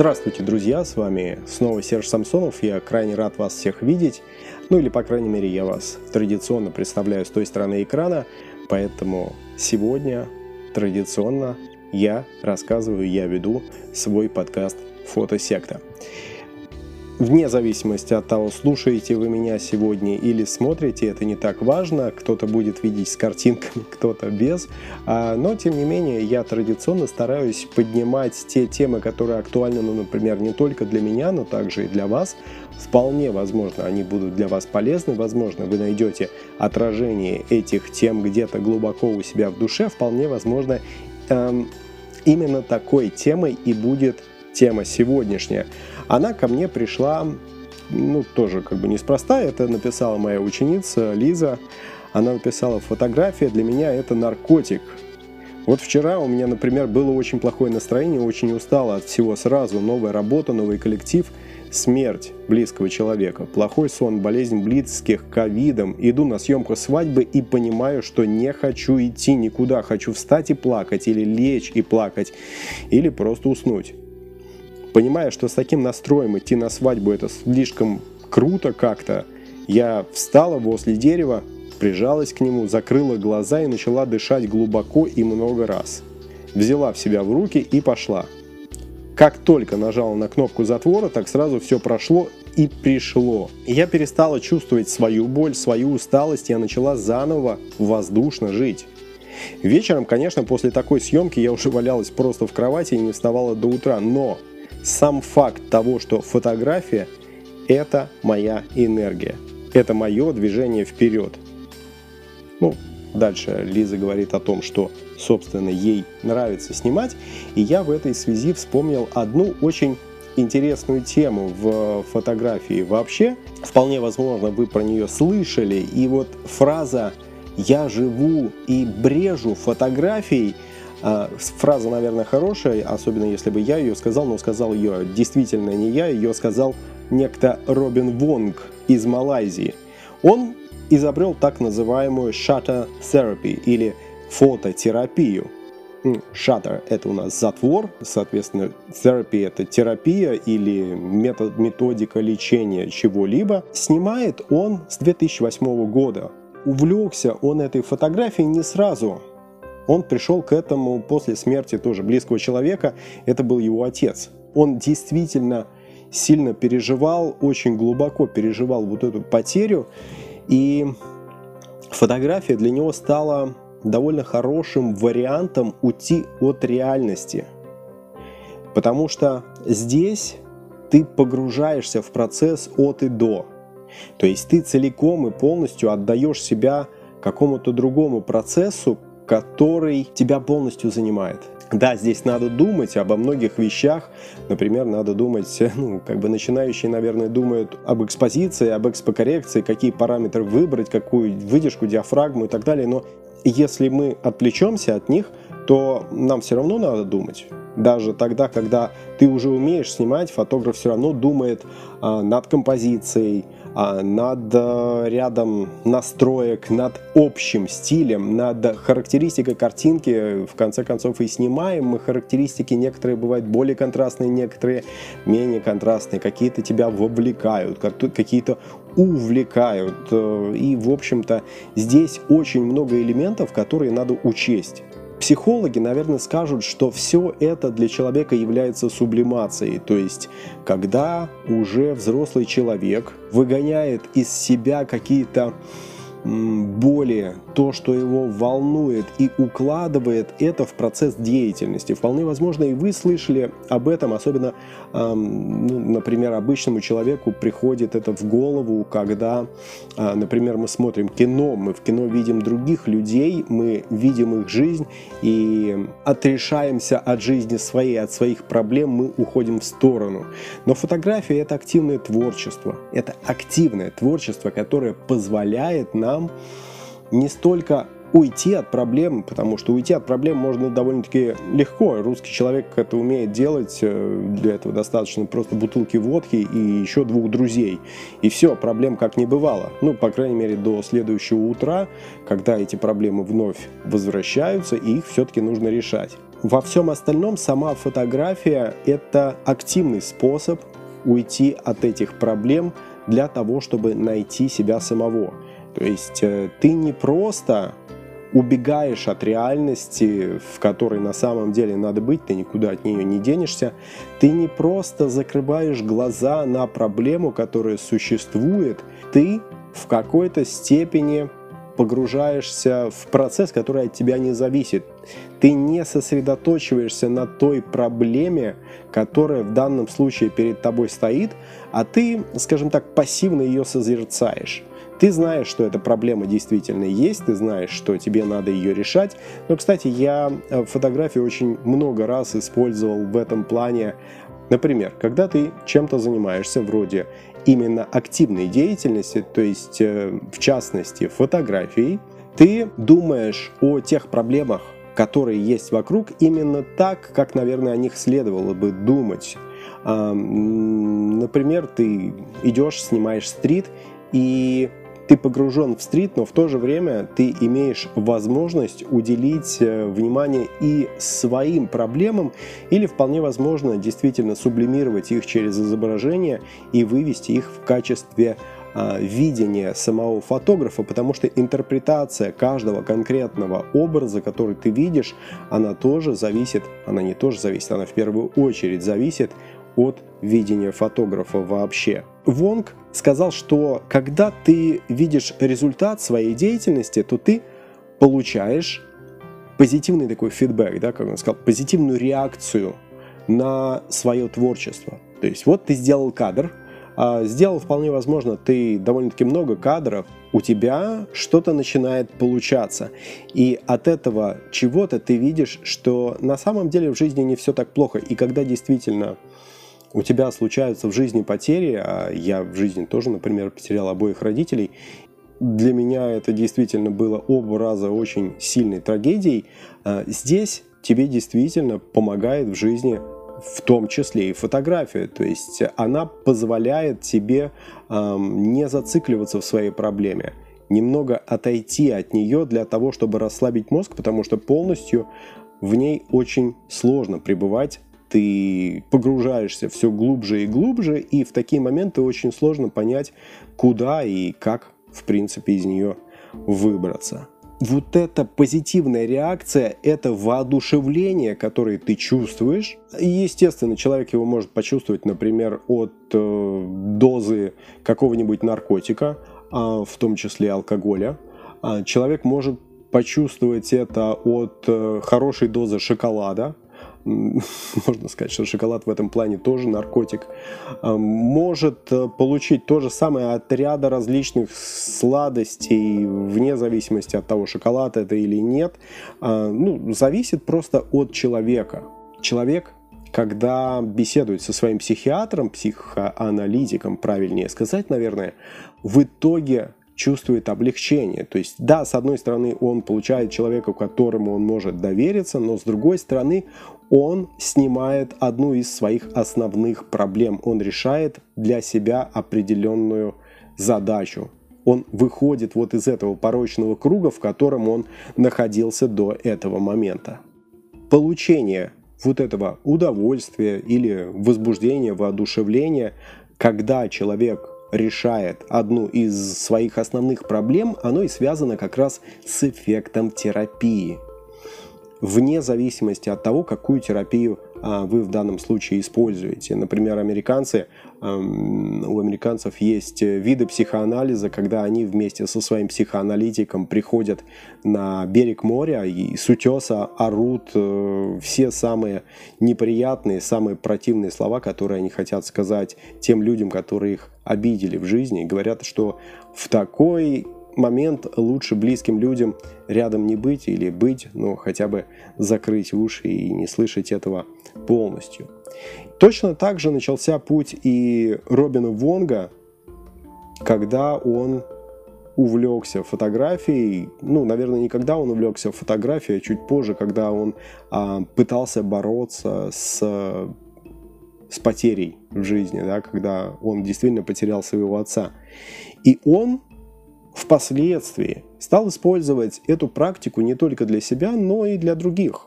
Здравствуйте, друзья, с вами снова Серж Самсонов, я крайне рад вас всех видеть, ну или, по крайней мере, я вас традиционно представляю с той стороны экрана, поэтому сегодня традиционно я рассказываю, я веду свой подкаст «Фотосекта». Вне зависимости от того, слушаете вы меня сегодня или смотрите, это не так важно. Кто-то будет видеть с картинками, кто-то без. А, но, тем не менее, я традиционно стараюсь поднимать те темы, которые актуальны, ну, например, не только для меня, но также и для вас. Вполне возможно, они будут для вас полезны. Возможно, вы найдете отражение этих тем где-то глубоко у себя в душе. Вполне возможно, эм, именно такой темой и будет тема сегодняшняя. Она ко мне пришла, ну, тоже как бы неспроста, это написала моя ученица Лиза. Она написала, фотография для меня это наркотик. Вот вчера у меня, например, было очень плохое настроение, очень устала от всего сразу. Новая работа, новый коллектив, смерть близкого человека, плохой сон, болезнь близких, ковидом. Иду на съемку свадьбы и понимаю, что не хочу идти никуда. Хочу встать и плакать, или лечь и плакать, или просто уснуть понимая, что с таким настроем идти на свадьбу это слишком круто как-то, я встала возле дерева, прижалась к нему, закрыла глаза и начала дышать глубоко и много раз. Взяла в себя в руки и пошла. Как только нажала на кнопку затвора, так сразу все прошло и пришло. Я перестала чувствовать свою боль, свою усталость, я начала заново воздушно жить. Вечером, конечно, после такой съемки я уже валялась просто в кровати и не вставала до утра, но сам факт того, что фотография – это моя энергия, это мое движение вперед. Ну, дальше Лиза говорит о том, что, собственно, ей нравится снимать, и я в этой связи вспомнил одну очень интересную тему в фотографии вообще. Вполне возможно, вы про нее слышали, и вот фраза «я живу и брежу фотографией» – фраза, наверное, хорошая, особенно если бы я ее сказал, но сказал ее действительно не я, ее сказал некто Робин Вонг из Малайзии. Он изобрел так называемую shutter therapy или фототерапию. Shutter – это у нас затвор, соответственно, therapy – это терапия или метод, методика лечения чего-либо. Снимает он с 2008 года. Увлекся он этой фотографией не сразу, он пришел к этому после смерти тоже близкого человека. Это был его отец. Он действительно сильно переживал, очень глубоко переживал вот эту потерю. И фотография для него стала довольно хорошим вариантом уйти от реальности. Потому что здесь ты погружаешься в процесс от и до. То есть ты целиком и полностью отдаешь себя какому-то другому процессу, который тебя полностью занимает. Да, здесь надо думать обо многих вещах. Например, надо думать, ну, как бы начинающие, наверное, думают об экспозиции, об экспокоррекции, какие параметры выбрать, какую выдержку, диафрагму и так далее. Но если мы отвлечемся от них, то нам все равно надо думать. Даже тогда, когда ты уже умеешь снимать, фотограф все равно думает а, над композицией, над э, рядом настроек, над общим стилем, над характеристикой картинки. В конце концов и снимаем мы характеристики. Некоторые бывают более контрастные, некоторые менее контрастные. Какие-то тебя вовлекают, какие-то увлекают. Э, и, в общем-то, здесь очень много элементов, которые надо учесть. Психологи, наверное, скажут, что все это для человека является сублимацией, то есть когда уже взрослый человек выгоняет из себя какие-то боли, то, что его волнует и укладывает это в процесс деятельности. Вполне возможно, и вы слышали об этом, особенно, эм, ну, например, обычному человеку приходит это в голову, когда, э, например, мы смотрим кино, мы в кино видим других людей, мы видим их жизнь и отрешаемся от жизни своей, от своих проблем, мы уходим в сторону. Но фотография – это активное творчество, это активное творчество, которое позволяет нам не столько уйти от проблем, потому что уйти от проблем можно довольно-таки легко. Русский человек это умеет делать, э, для этого достаточно просто бутылки водки и еще двух друзей. И все, проблем как не бывало. Ну, по крайней мере, до следующего утра, когда эти проблемы вновь возвращаются, и их все-таки нужно решать. во всем остальном сама фотография – это активный способ уйти от этих проблем для того, чтобы найти себя самого. То есть э, ты не просто убегаешь от реальности, в которой на самом деле надо быть, ты никуда от нее не денешься. Ты не просто закрываешь глаза на проблему, которая существует, ты в какой-то степени погружаешься в процесс, который от тебя не зависит. Ты не сосредоточиваешься на той проблеме, которая в данном случае перед тобой стоит, а ты, скажем так, пассивно ее созерцаешь. Ты знаешь, что эта проблема действительно есть, ты знаешь, что тебе надо ее решать. Но, кстати, я э, фотографии очень много раз использовал в этом плане. Например, когда ты чем-то занимаешься, вроде именно активной деятельности, то есть э, в частности фотографией, ты думаешь о тех проблемах, которые есть вокруг, именно так, как, наверное, о них следовало бы думать. Например, ты идешь, снимаешь стрит, и ты погружен в стрит, но в то же время ты имеешь возможность уделить э, внимание и своим проблемам, или вполне возможно действительно сублимировать их через изображение и вывести их в качестве а, видения самого фотографа, потому что интерпретация каждого конкретного образа, который ты видишь, она тоже зависит, она не тоже зависит, она в первую очередь зависит от видения фотографа вообще. Вонг сказал, что когда ты видишь результат своей деятельности, то ты получаешь позитивный такой фидбэк, да, как он сказал, позитивную реакцию на свое творчество. То есть вот ты сделал кадр, а сделал вполне возможно ты довольно-таки много кадров, у тебя что-то начинает получаться. И от этого чего-то ты видишь, что на самом деле в жизни не все так плохо. И когда действительно у тебя случаются в жизни потери, а я в жизни тоже, например, потерял обоих родителей, для меня это действительно было оба раза очень сильной трагедией. А здесь тебе действительно помогает в жизни в том числе и фотография. То есть она позволяет тебе не зацикливаться в своей проблеме, немного отойти от нее для того, чтобы расслабить мозг, потому что полностью в ней очень сложно пребывать ты погружаешься все глубже и глубже, и в такие моменты очень сложно понять, куда и как, в принципе, из нее выбраться. Вот эта позитивная реакция, это воодушевление, которое ты чувствуешь. Естественно, человек его может почувствовать, например, от э, дозы какого-нибудь наркотика, э, в том числе алкоголя. А человек может почувствовать это от э, хорошей дозы шоколада, можно сказать, что шоколад в этом плане тоже наркотик, а, может э, получить то же самое от ряда различных сладостей, вне зависимости от того, шоколад это или нет. А, ну, зависит просто от человека. Человек когда беседует со своим психиатром, психоаналитиком, правильнее сказать, наверное, в итоге чувствует облегчение. То есть, да, с одной стороны, он получает человека, которому он может довериться, но с другой стороны, он снимает одну из своих основных проблем. Он решает для себя определенную задачу. Он выходит вот из этого порочного круга, в котором он находился до этого момента. Получение вот этого удовольствия или возбуждения, воодушевления, когда человек решает одну из своих основных проблем, оно и связано как раз с эффектом терапии. Вне зависимости от того, какую терапию вы в данном случае используете. Например, американцы, у американцев есть виды психоанализа, когда они вместе со своим психоаналитиком приходят на берег моря и с утеса орут э, все самые неприятные, самые противные слова, которые они хотят сказать тем людям, которые их обидели в жизни, и говорят, что в такой момент лучше близким людям рядом не быть или быть, но хотя бы закрыть уши и не слышать этого полностью. Точно так же начался путь и Робина Вонга, когда он увлекся фотографией, ну, наверное, не когда он увлекся фотографией, а чуть позже, когда он а, пытался бороться с с потерей в жизни, да, когда он действительно потерял своего отца. И он впоследствии стал использовать эту практику не только для себя, но и для других.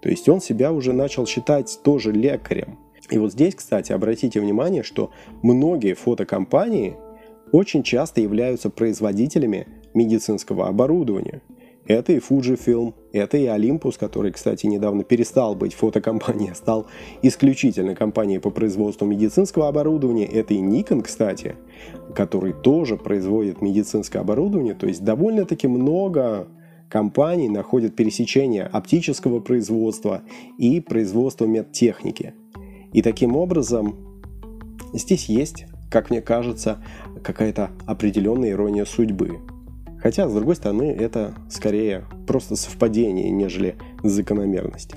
То есть он себя уже начал считать тоже лекарем. И вот здесь, кстати, обратите внимание, что многие фотокомпании очень часто являются производителями медицинского оборудования. Это и Fujifilm, это и Olympus, который, кстати, недавно перестал быть фотокомпанией, а стал исключительно компанией по производству медицинского оборудования. Это и Nikon, кстати, который тоже производит медицинское оборудование. То есть довольно-таки много компаний находят пересечение оптического производства и производства медтехники. И таким образом здесь есть, как мне кажется, какая-то определенная ирония судьбы. Хотя, с другой стороны, это скорее просто совпадение, нежели закономерность.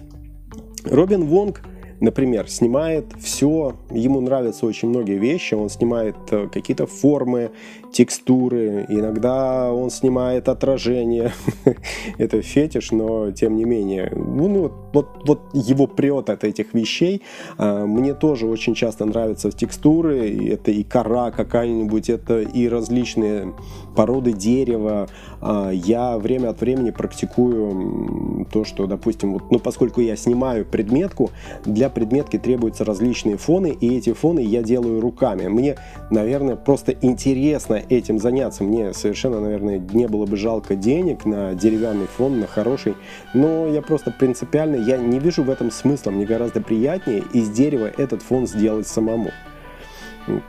Робин Вонг – например, снимает все, ему нравятся очень многие вещи, он снимает э, какие-то формы, текстуры, иногда он снимает отражение, это фетиш, но тем не менее, ну, ну вот, вот его прет от этих вещей, а, мне тоже очень часто нравятся текстуры, это и кора какая-нибудь, это и различные породы дерева, я время от времени практикую то, что, допустим, вот, ну, поскольку я снимаю предметку, для предметки требуются различные фоны, и эти фоны я делаю руками. Мне, наверное, просто интересно этим заняться. Мне совершенно, наверное, не было бы жалко денег на деревянный фон, на хороший, но я просто принципиально, я не вижу в этом смысла. Мне гораздо приятнее из дерева этот фон сделать самому.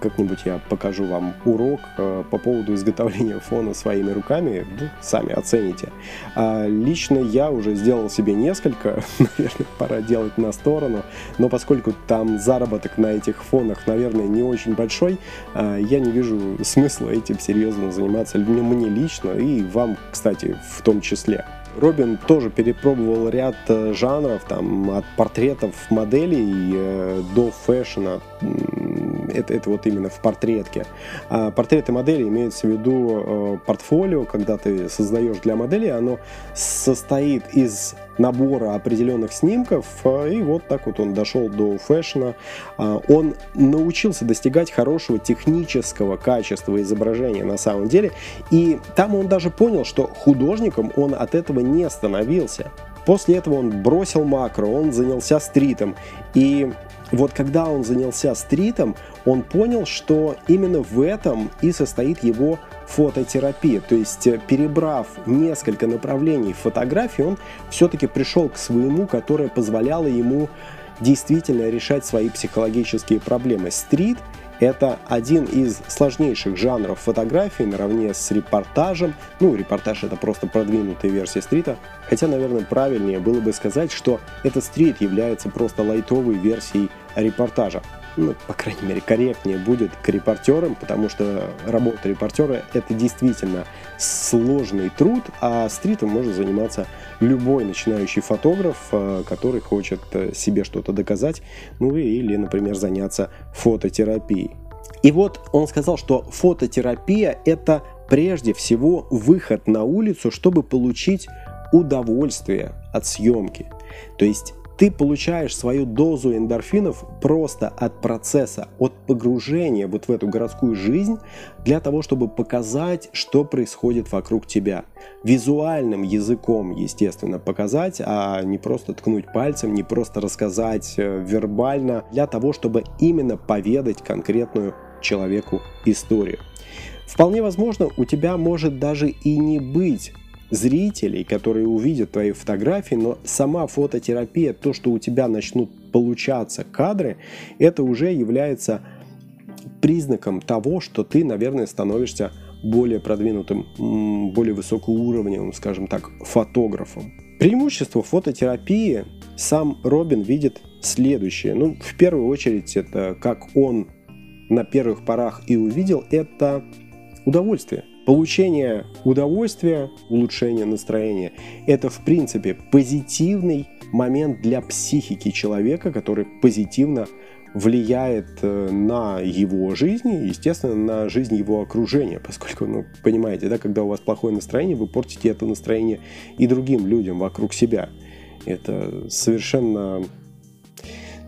Как-нибудь я покажу вам урок э, по поводу изготовления фона своими руками, ну, сами оцените. А лично я уже сделал себе несколько, наверное, пора делать на сторону, но поскольку там заработок на этих фонах, наверное, не очень большой, а, я не вижу смысла этим серьезно заниматься мне лично и вам, кстати, в том числе. Робин тоже перепробовал ряд э, жанров, там, от портретов моделей э, до фэшна, это, это вот именно в портретке. А портреты модели имеются в виду э, портфолио, когда ты создаешь для модели, оно состоит из набора определенных снимков, э, и вот так вот он дошел до фэшна. А, он научился достигать хорошего технического качества изображения на самом деле, и там он даже понял, что художником он от этого не становился. После этого он бросил макро, он занялся стритом, и вот когда он занялся стритом, он понял, что именно в этом и состоит его фототерапия. То есть, э, перебрав несколько направлений фотографии, он все-таки пришел к своему, которое позволяло ему действительно решать свои психологические проблемы. Стрит это один из сложнейших жанров фотографии наравне с репортажем. Ну, репортаж это просто продвинутая версия стрита. Хотя, наверное, правильнее было бы сказать, что этот стрит является просто лайтовой версией репортажа ну, по крайней мере, корректнее будет к репортерам, потому что работа репортера – это действительно сложный труд, а стритом может заниматься любой начинающий фотограф, э, который хочет э, себе что-то доказать, ну или, например, заняться фототерапией. И вот он сказал, что фототерапия – это прежде всего выход на улицу, чтобы получить удовольствие от съемки. То есть ты получаешь свою дозу эндорфинов просто от процесса, от погружения вот в эту городскую жизнь для того, чтобы показать, что происходит вокруг тебя. Визуальным языком, естественно, показать, а не просто ткнуть пальцем, не просто рассказать э, вербально, для того, чтобы именно поведать конкретную человеку историю. Вполне возможно, у тебя может даже и не быть зрителей, которые увидят твои фотографии, но сама фототерапия, то, что у тебя начнут получаться кадры, это уже является признаком того, что ты, наверное, становишься более продвинутым, более высокоуровневым, скажем так, фотографом. Преимущество фототерапии сам Робин видит следующее. Ну, в первую очередь, это как он на первых порах и увидел, это удовольствие. Получение удовольствия, улучшение настроения – это, в принципе, позитивный момент для психики человека, который позитивно влияет э, на его жизнь естественно, на жизнь его окружения, поскольку, ну, понимаете, да, когда у вас плохое настроение, вы портите это настроение и другим людям вокруг себя. Это совершенно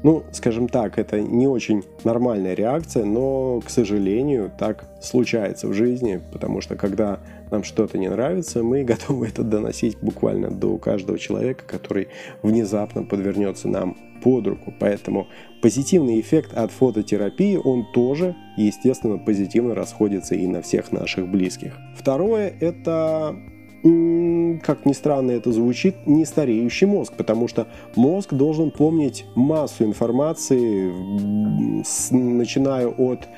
Ну, скажем так, это не очень нормальная реакция, но, к сожалению, так случается в жизни, потому что когда нам что-то не нравится, мы готовы это доносить буквально до каждого человека, который внезапно подвернется нам под руку. Поэтому позитивный эффект от фототерапии, он тоже, естественно, позитивно расходится и на всех наших близких. Второе – это как ни странно это звучит, не стареющий мозг, потому что мозг должен помнить массу информации, начиная от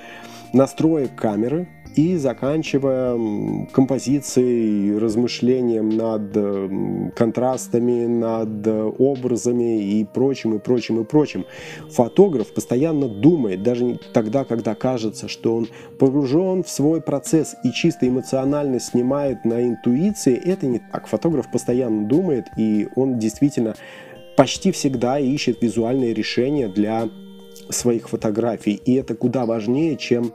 настроек камеры, и заканчивая композицией, размышлением над контрастами, над образами и прочим, и прочим, и прочим. Фотограф постоянно думает, даже тогда, когда кажется, что он погружен в свой процесс и чисто эмоционально снимает на интуиции, это не так. Фотограф постоянно думает, и он действительно почти всегда ищет визуальные решения для своих фотографий. И это куда важнее, чем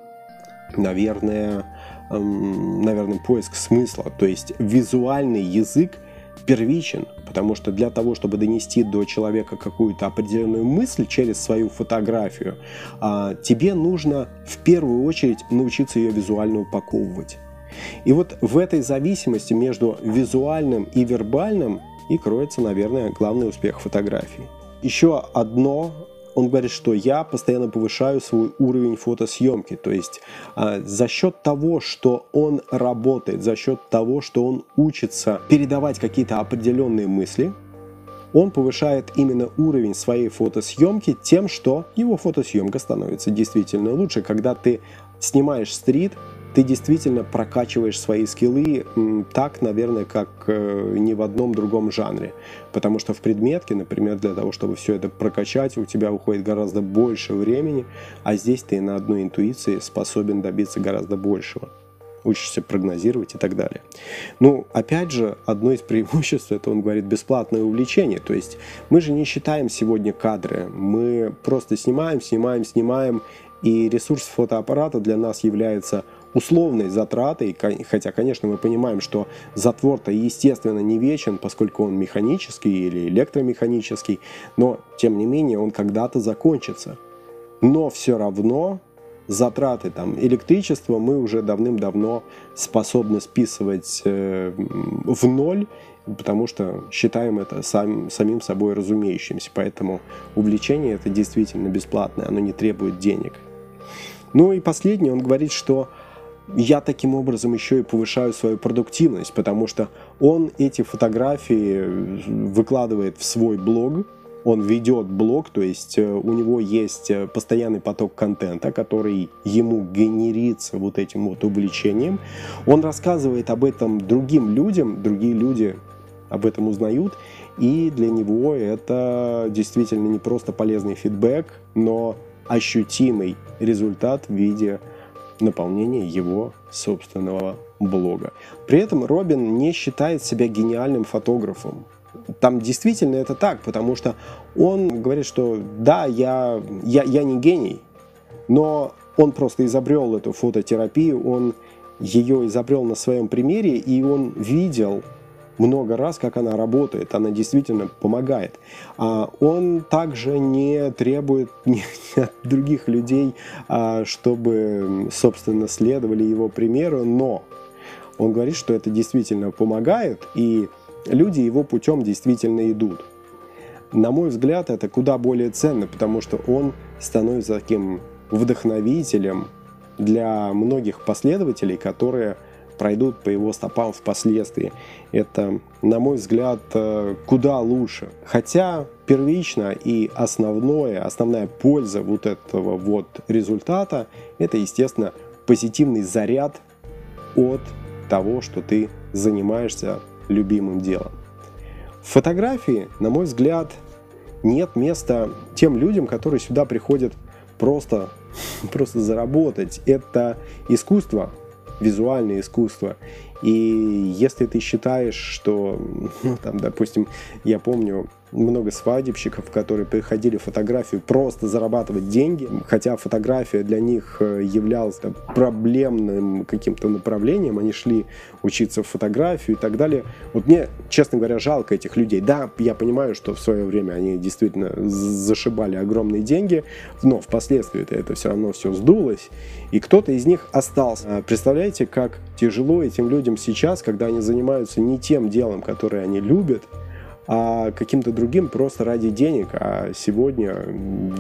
наверное, эм, наверное, поиск смысла. То есть визуальный язык первичен, потому что для того, чтобы донести до человека какую-то определенную мысль через свою фотографию, а, тебе нужно в первую очередь научиться ее визуально упаковывать. И вот в этой зависимости между визуальным и вербальным и кроется, наверное, главный успех фотографии. Еще одно он говорит, что я постоянно повышаю свой уровень фотосъемки. То есть а, за счет того, что он работает, за счет того, что он учится передавать какие-то определенные мысли, он повышает именно уровень своей фотосъемки тем, что его фотосъемка становится действительно лучше. Когда ты снимаешь стрит, ты действительно прокачиваешь свои скиллы так, наверное, как э, ни в одном другом жанре. Потому что в предметке, например, для того, чтобы все это прокачать, у тебя уходит гораздо больше времени, а здесь ты на одной интуиции способен добиться гораздо большего учишься прогнозировать и так далее. Ну, опять же, одно из преимуществ, это он говорит, бесплатное увлечение. То есть мы же не считаем сегодня кадры, мы просто снимаем, снимаем, снимаем, и ресурс фотоаппарата для нас является условной затратой, хотя, конечно, мы понимаем, что затвор-то естественно не вечен, поскольку он механический или электромеханический, но, тем не менее, он когда-то закончится. Но все равно затраты там, электричества мы уже давным-давно способны списывать э, в ноль, потому что считаем это сам, самим собой разумеющимся. Поэтому увлечение это действительно бесплатное, оно не требует денег. Ну и последнее, он говорит, что я таким образом еще и повышаю свою продуктивность, потому что он эти фотографии выкладывает в свой блог, он ведет блог, то есть э, у него есть э, постоянный поток контента, который ему генерится вот этим вот увлечением. Он рассказывает об этом другим людям, другие люди об этом узнают, и для него это действительно не просто полезный фидбэк, но ощутимый результат в виде наполнения его собственного блога. При этом Робин не считает себя гениальным фотографом. Там действительно это так, потому что он говорит, что да, я, я, я не гений, но он просто изобрел эту фототерапию, он ее изобрел на своем примере, и он видел много раз, как она работает, она действительно помогает. А он также не требует от других людей, а, чтобы, собственно, следовали его примеру, но он говорит, что это действительно помогает, и люди его путем действительно идут. На мой взгляд, это куда более ценно, потому что он становится таким вдохновителем для многих последователей, которые пройдут по его стопам впоследствии. Это, на мой взгляд, э, куда лучше. Хотя первично и основное, основная польза вот этого вот результата, это, естественно, позитивный заряд от того, что ты занимаешься любимым делом. В фотографии, на мой взгляд, нет места тем людям, которые сюда приходят просто, просто заработать. Это искусство, визуальное искусство. И если ты считаешь, что, ну, там, допустим, я помню, много свадебщиков, которые приходили в фотографию просто зарабатывать деньги, хотя фотография для них э, являлась проблемным каким-то направлением, они шли учиться в фотографию и так далее. Вот мне, честно говоря, жалко этих людей. Да, я понимаю, что в свое время они действительно зашибали огромные деньги, но впоследствии это, это все равно все сдулось, и кто-то из них остался. А представляете, как тяжело этим людям сейчас, когда они занимаются не тем делом, которое они любят, а каким-то другим просто ради денег. А сегодня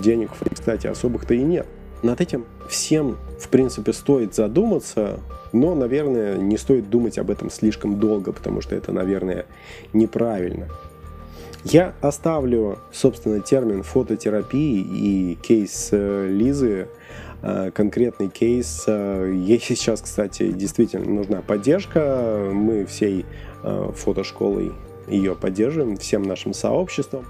денег, кстати, особых-то и нет. Над этим всем, в принципе, стоит задуматься, но, наверное, не стоит думать об этом слишком долго, потому что это, наверное, неправильно. Я оставлю, собственно, термин фототерапии и кейс э, Лизы, э, конкретный кейс. Э, ей сейчас, кстати, действительно нужна поддержка. Мы всей фотошколой ее поддерживаем всем нашим сообществом.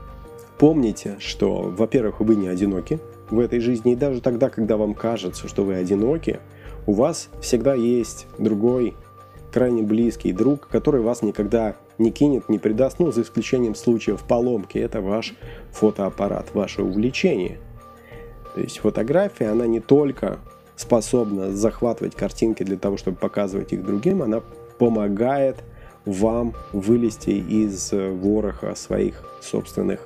Помните, что, во-первых, вы не одиноки в этой жизни, и даже тогда, когда вам кажется, что вы одиноки, у вас всегда есть другой, крайне близкий друг, который вас никогда не кинет, не предаст, ну, за исключением случаев поломки. Это ваш фотоаппарат, ваше увлечение. То есть фотография, она не только способна захватывать картинки для того, чтобы показывать их другим, она помогает вам вылезти из э, вороха своих собственных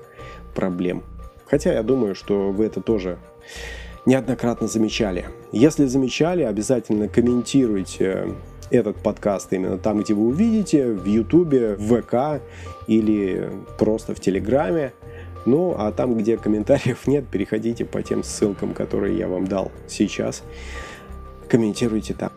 проблем. Хотя я думаю, что вы это тоже неоднократно замечали. Если замечали, обязательно комментируйте этот подкаст именно там, где вы увидите, в Ютубе, в ВК или просто в Телеграме. Ну, а там, где комментариев нет, переходите по тем ссылкам, которые я вам дал сейчас. Комментируйте там.